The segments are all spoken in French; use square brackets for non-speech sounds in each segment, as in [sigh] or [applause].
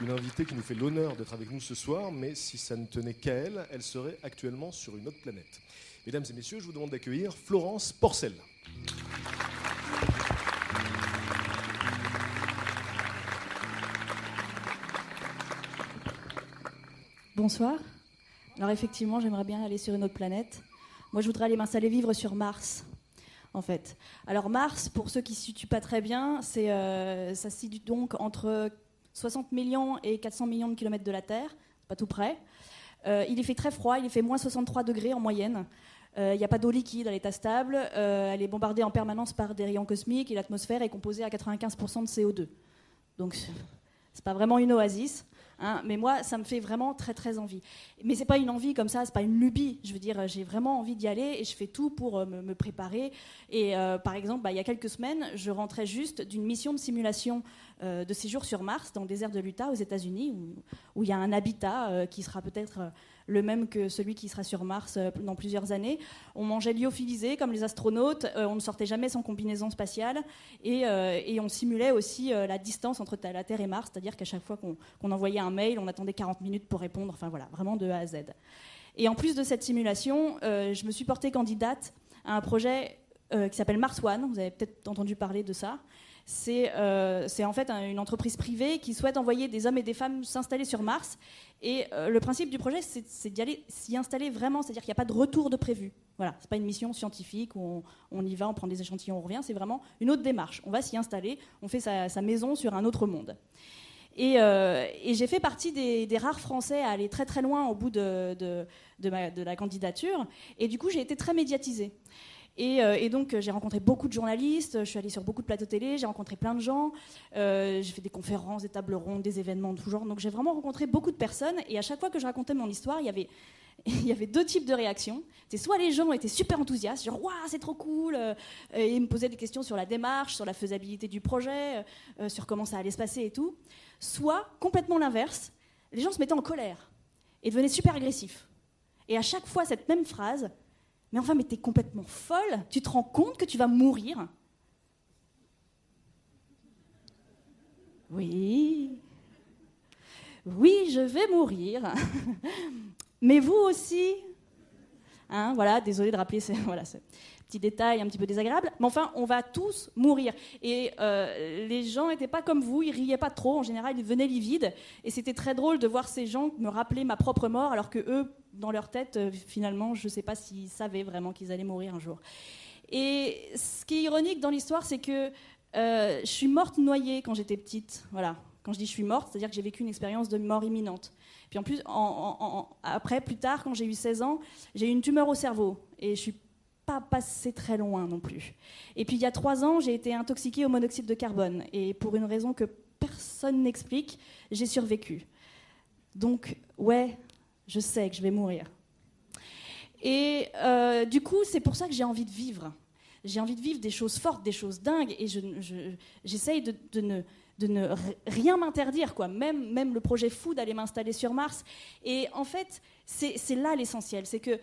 Une invitée qui nous fait l'honneur d'être avec nous ce soir, mais si ça ne tenait qu'à elle, elle serait actuellement sur une autre planète. Mesdames et messieurs, je vous demande d'accueillir Florence Porcel. Bonsoir. Alors effectivement, j'aimerais bien aller sur une autre planète. Moi, je voudrais aller m'installer vivre sur Mars, en fait. Alors Mars, pour ceux qui ne se situent pas très bien, euh, ça se situe donc entre 60 millions et 400 millions de kilomètres de la Terre, pas tout près. Euh, il y fait très froid, il fait moins 63 degrés en moyenne. Euh, Il n'y a pas d'eau liquide à l'état stable. Euh, elle est bombardée en permanence par des rayons cosmiques et l'atmosphère est composée à 95% de CO2. Donc, c'est pas vraiment une oasis. Hein, mais moi, ça me fait vraiment très très envie. Mais c'est pas une envie comme ça, c'est pas une lubie. Je veux dire, j'ai vraiment envie d'y aller et je fais tout pour euh, me, préparer. Et euh, par exemple, bah, il y a quelques semaines, je rentrais juste d'une mission de simulation euh, de séjour sur Mars, dans le désert de l'Utah, aux États-Unis, où, il y a un habitat qui sera peut-être le même que celui qui sera sur Mars euh, dans plusieurs années. On mangeait lyophilisé comme les astronautes, euh, on ne sortait jamais sans combinaison spatiale et, euh, on simulait aussi la distance entre la Terre et Mars, c'est-à-dire qu'à chaque fois qu'on envoyait un mail, on attendait 40 minutes pour répondre, enfin voilà, vraiment de A à Z. Et en plus de cette simulation, je me suis portée candidate à un projet qui s'appelle Mars One, vous avez peut-être entendu parler de ça. C'est euh, c'est en fait un- une entreprise privée qui souhaite envoyer des hommes et des femmes s'installer sur Mars. Et euh, le principe du projet, c'est d'y aller, s'y installer vraiment, c'est-à-dire qu'il n'y a pas de retour de prévu. Voilà, c'est pas une mission scientifique où on, y va, on prend des échantillons, on revient. C'est vraiment une autre démarche. On va s'y installer, on fait sa, maison sur un autre monde. Et, euh, j'ai fait partie des, rares Français à aller très très loin au bout de, de la candidature. Et du coup, j'ai été très médiatisée. Et, euh, et donc, euh, j'ai rencontré beaucoup de journalistes, je suis allée sur beaucoup de plateaux télé, j'ai rencontré plein de gens, euh, j'ai fait des conférences, des tables rondes, des événements de tout genre. Donc, j'ai vraiment rencontré beaucoup de personnes. Et à chaque fois que je racontais mon histoire, il y avait, [laughs] deux types de réactions. C'est soit les gens étaient super enthousiastes, genre, waouh, c'est trop cool, euh, et ils me posaient des questions sur la démarche, sur la faisabilité du projet, euh, sur comment ça allait se passer et tout. Soit, complètement l'inverse, les gens se mettaient en colère et devenaient super agressifs. Et à chaque fois, cette même phrase, mais enfin, mais t'es complètement folle, tu te rends compte que tu vas mourir Oui. Oui, je vais mourir. [laughs] mais vous aussi Hein, voilà, désolé de rappeler ce [laughs] voilà, petit détail un petit peu désagréable. Mais enfin, on va tous mourir. Et euh, les gens n'étaient pas comme vous, ils riaient pas trop. En général, ils venaient livides. Et c'était très drôle de voir ces gens me rappeler ma propre mort, alors que eux, dans leur tête, euh, finalement, je ne sais pas s'ils savaient vraiment qu'ils allaient mourir un jour. Et ce qui est ironique dans l'histoire, c'est que euh, je suis morte noyée quand j'étais petite. Voilà. Quand je dis je suis morte, c'est-à-dire que j'ai vécu une expérience de mort imminente. Puis en plus, après, plus tard, quand j'ai eu 16 ans, j'ai eu une tumeur au cerveau. Et je suis pas passée très loin non plus. Et puis il y a trois ans, j'ai été intoxiquée au monoxyde de carbone. Et pour une raison que personne n'explique, j'ai survécu. Donc, ouais, je sais que je vais mourir. Et euh, du coup, c'est pour ça que j'ai envie de vivre. J'ai envie de vivre des choses fortes, des choses dingues, et je- je- j'essaye de, de ne, de ne rien m'interdire, quoi. Même, même le projet fou d'aller m'installer sur Mars. Et en fait, c'est c'est là l'essentiel, c'est que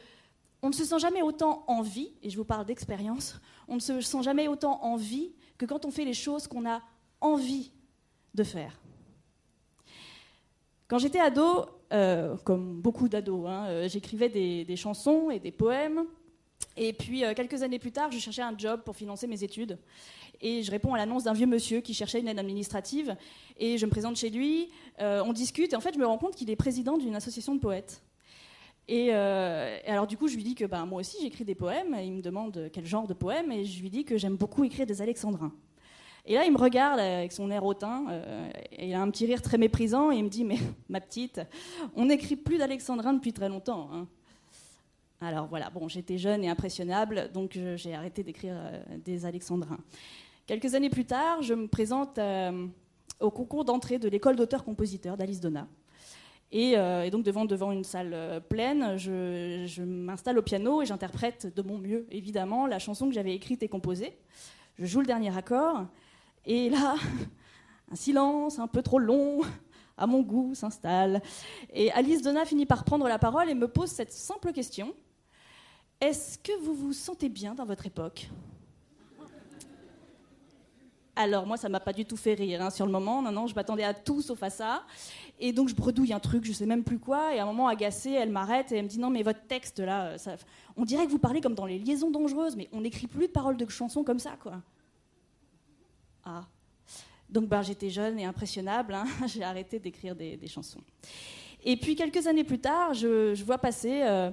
on ne se sent jamais autant en vie, et je vous parle d'expérience, on ne se sent jamais autant en vie que quand on fait les choses qu'on a envie de faire. Quand j'étais ado, euh, comme beaucoup d'ados, hein, euh, j'écrivais des, des chansons et des poèmes. Et puis, euh, quelques années plus tard, je cherchais un job pour financer mes études. Et je réponds à l'annonce d'un vieux monsieur qui cherchait une aide administrative. Et je me présente chez lui, euh, on discute, et en fait, je me rends compte qu'il est président d'une association de poètes. Et, euh, alors, du coup, je lui dis que ben, moi aussi, j'écris des poèmes. Et il me demande quel genre de poèmes. Et je lui dis que j'aime beaucoup écrire des alexandrins. Et là, il me regarde avec son air hautain, euh, et il a un petit rire très méprisant, et il me dit Mais [laughs] ma petite, on n'écrit plus d'alexandrin depuis très longtemps. Hein. Alors voilà, bon, j'étais jeune et impressionnable, donc j'ai arrêté d'écrire euh, des alexandrins. Quelques années plus tard, je me présente euh, au concours d'entrée de l'école d'auteurs-compositeurs d'Alice Donna. Et, donc devant, devant une salle pleine, je m'installe au piano et j'interprète de mon mieux, évidemment, la chanson que j'avais écrite et composée. Je joue le dernier accord, et là, [laughs] un silence un peu trop long, à mon goût, s'installe. Et Alice Donna finit par prendre la parole et me pose cette simple question. Est-ce que vous vous sentez bien dans votre époque? Alors moi, ça m'a pas du tout fait rire hein, sur le moment. Non, non, je m'attendais à tout sauf à ça. Et donc je bredouille un truc, je sais même plus quoi. Et à un moment, agacée, elle m'arrête et elle me dit non, mais votre texte là, on dirait que vous parlez comme dans les liaisons dangereuses, mais on n'écrit plus de paroles de chansons comme ça, quoi. Ah. Donc ben, j'étais jeune et impressionnable, hein. [laughs] j'ai arrêté d'écrire des, chansons. Et puis quelques années plus tard, je, vois passer euh,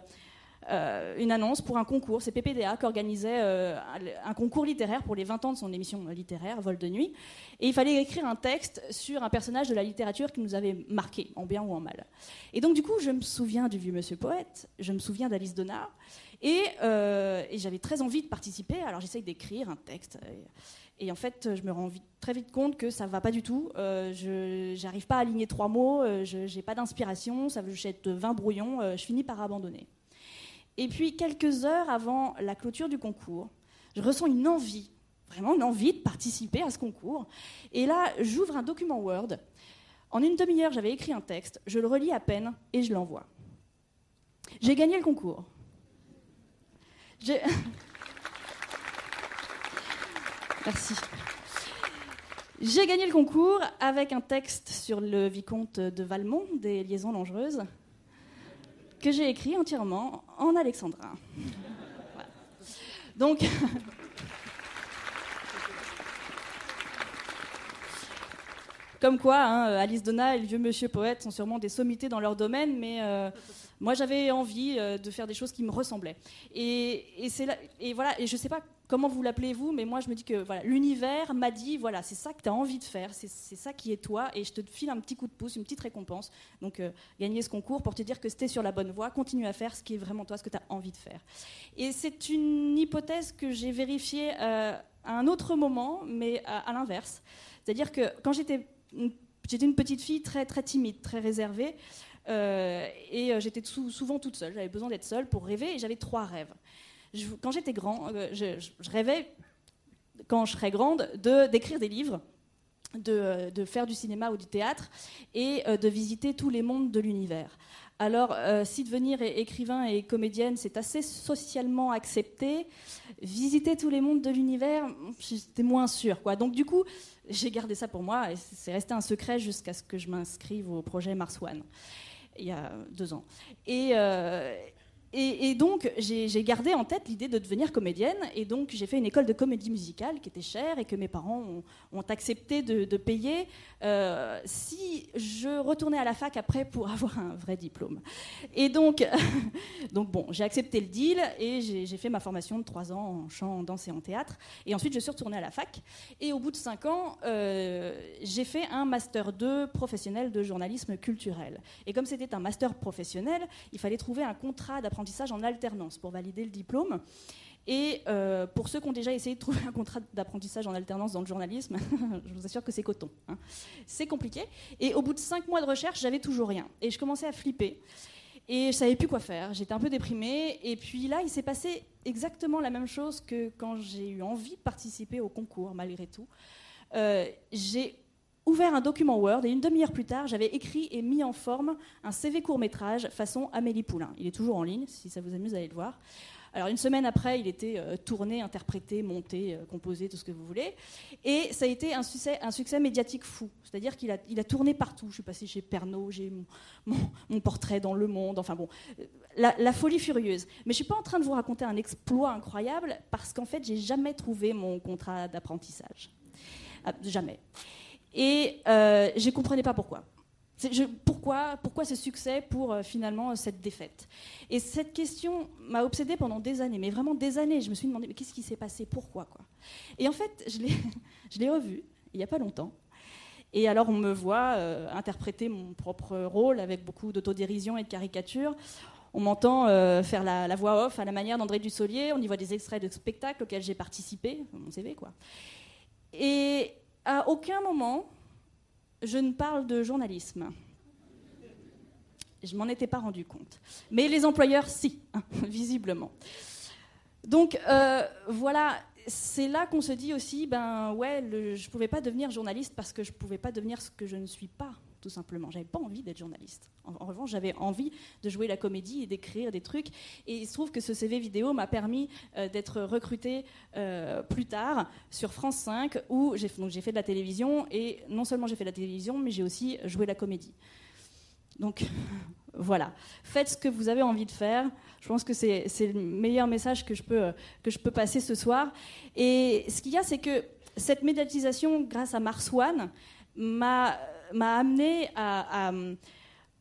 euh, une annonce pour un concours. C'est PPDA qui organisait euh, un concours littéraire pour les 20 ans de son émission littéraire, Vol de nuit. Et il fallait écrire un texte sur un personnage de la littérature qui nous avait marqué, en bien ou en mal. Et donc du coup, je me souviens du vieux monsieur poète, je me souviens d'Alice Donat, et, et j'avais très envie de participer. Alors j'essaye d'écrire un texte. Et en fait, je me rends très vite compte que ça ne va pas du tout. Euh, je n'arrive pas à aligner trois mots, euh, je n'ai pas d'inspiration, ça veut jette 20 brouillons, euh, je finis par abandonner. Et puis, quelques heures avant la clôture du concours, je ressens une envie, vraiment une envie de participer à ce concours. Et là, j'ouvre un document Word. En une demi-heure, j'avais écrit un texte, je le relis à peine et je l'envoie. J'ai gagné le concours. [laughs] Merci. J'ai gagné le concours avec un texte sur le vicomte de Valmont, des liaisons dangereuses, que j'ai écrit entièrement en alexandrin. Donc. [laughs] Comme quoi, hein, Alice Donna et le vieux monsieur poète sont sûrement des sommités dans leur domaine, mais euh, moi j'avais envie euh, de faire des choses qui me ressemblaient. Et, et voilà, et je sais pas comment vous l'appelez vous, mais moi je me dis que voilà, l'univers m'a dit voilà, c'est ça que tu as envie de faire, c'est ça qui est toi, et je te file un petit coup de pouce, une petite récompense. Donc euh, gagner ce concours pour te dire que c'était sur la bonne voie, continue à faire ce qui est vraiment toi, ce que tu as envie de faire. Et c'est une hypothèse que j'ai vérifiée euh, à un autre moment, mais à, l'inverse. C'est-à-dire que quand j'étais j'étais une petite fille très très timide, très réservée. Euh, et j'étais souvent toute seule. J'avais besoin d'être seule pour rêver et j'avais trois rêves quand j'étais grand, euh, je, rêvais, quand je serais grande, de, d'écrire des livres. De, de, faire du cinéma ou du théâtre et euh, de visiter tous les mondes de l'univers. Alors, euh, si devenir écrivain et comédienne, c'est assez socialement accepté, visiter tous les mondes de l'univers, j'étais moins sûre. Quoi. Donc, du coup, j'ai gardé ça pour moi et c'est resté un secret jusqu'à ce que je m'inscrive au projet Mars One, il y a deux ans. Et, et, donc, j'ai gardé en tête l'idée de devenir comédienne. Et donc, j'ai fait une école de comédie musicale qui était chère et que mes parents ont, accepté de, payer euh, si je retournais à la fac après pour [laughs] avoir un vrai diplôme. Et donc, [laughs] donc bon, j'ai accepté le deal et j'ai fait ma formation de trois ans en chant, en danse et en théâtre. Et ensuite, je suis retournée à la fac. Et au bout de cinq ans, euh, j'ai fait un master 2 professionnel de journalisme culturel. Et comme c'était un master professionnel, il fallait trouver un contrat d'apprentissage en alternance pour valider le diplôme. Et euh, pour ceux qui ont déjà essayé de trouver un contrat d'apprentissage en alternance dans le journalisme, [laughs] je vous assure que c'est coton. Hein. C'est compliqué. Et au bout de cinq mois de recherche, j'avais toujours rien. Et je commençais à flipper. Et je savais plus quoi faire. J'étais un peu déprimée. Et puis là, il s'est passé exactement la même chose que quand j'ai eu envie de participer au concours, malgré tout. Euh, j'ai ouvert un document Word et une demi-heure plus tard, j'avais écrit et mis en forme un CV court-métrage façon Amélie Poulain. Il est toujours en ligne, si ça vous amuse, allez le voir. Alors une semaine après, il était euh, tourné, interprété, monté, euh, composé, tout ce que vous voulez. Et ça a été un succès, médiatique fou. C'est-à-dire qu'il a, tourné partout. Je suis passée chez Pernod, j'ai mon, mon, portrait dans Le Monde, enfin bon, euh, la, folie furieuse. Mais je suis pas en train de vous raconter un exploit incroyable parce qu'en fait, j'ai jamais trouvé mon contrat d'apprentissage. Ah, jamais. Et euh, je ne comprenais pas pourquoi. pourquoi, ce succès pour euh, finalement cette défaite? Et cette question m'a obsédée pendant des années, mais vraiment des années. Je me suis demandé, mais qu'est-ce qui s'est passé? Pourquoi quoi? Et en fait, je l'ai [laughs] revu il n'y a pas longtemps. Et alors on me voit euh, interpréter mon propre rôle avec beaucoup d'autodérision et de caricature. On m'entend euh, faire la, voix off à la manière d'André Dussolier. On y voit des extraits de spectacles auxquels j'ai participé, mon CV quoi. Et à aucun moment, je ne parle de journalisme. Je m'en étais pas rendu compte. Mais les employeurs, si, [laughs] visiblement. Donc euh, voilà, c'est là qu'on se dit aussi, ben ouais, je ne pouvais pas devenir journaliste parce que je ne pouvais pas devenir ce que je ne suis pas, tout simplement. J'avais pas envie d'être journaliste. En, revanche, j'avais envie de jouer la comédie et d'écrire des trucs. Et il se trouve que ce CV vidéo m'a permis euh, d'être recruté euh, plus tard sur France 5, où j'ai fait de la télévision. Et non seulement j'ai fait de la télévision, mais j'ai aussi joué la comédie. Donc [laughs] voilà, faites ce que vous avez envie de faire. Je pense que c'est le meilleur message que je, peux, que je peux passer ce soir. Et ce qu'il y a, c'est que cette médiatisation, grâce à Mars One, m'a amené à,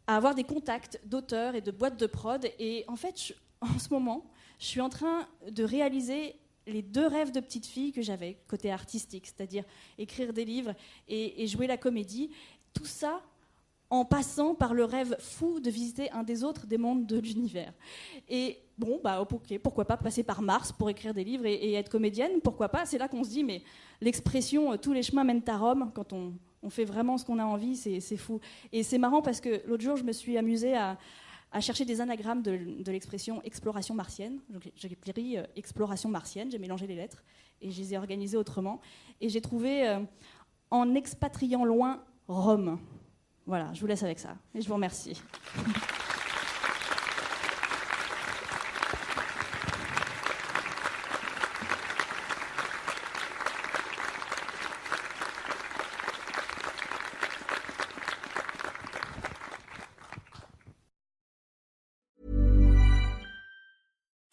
avoir des contacts d'auteurs et de boîtes de prod. Et en fait, [laughs] en ce moment, je suis en train de réaliser les deux rêves de petite fille que j'avais côté artistique, c'est-à-dire écrire des livres et, jouer la comédie. Tout ça en passant par le rêve fou de visiter un des autres des mondes de l'univers. Et bon, bah, ok, pourquoi pas passer par Mars pour écrire des livres et, être comédienne Pourquoi pas? C'est là qu'on se dit, mais l'expression euh, tous les chemins mènent à Rome, quand on, fait vraiment ce qu'on a envie, c'est fou. Et c'est marrant parce que l'autre jour, je me suis amusée à, chercher des anagrammes de, l'expression exploration martienne. J'ai pris euh, exploration martienne, j'ai mélangé les lettres et je les ai organisées autrement. Et j'ai trouvé euh, en expatriant loin Rome. Voilà, je vous laisse avec ça. Et je vous remercie.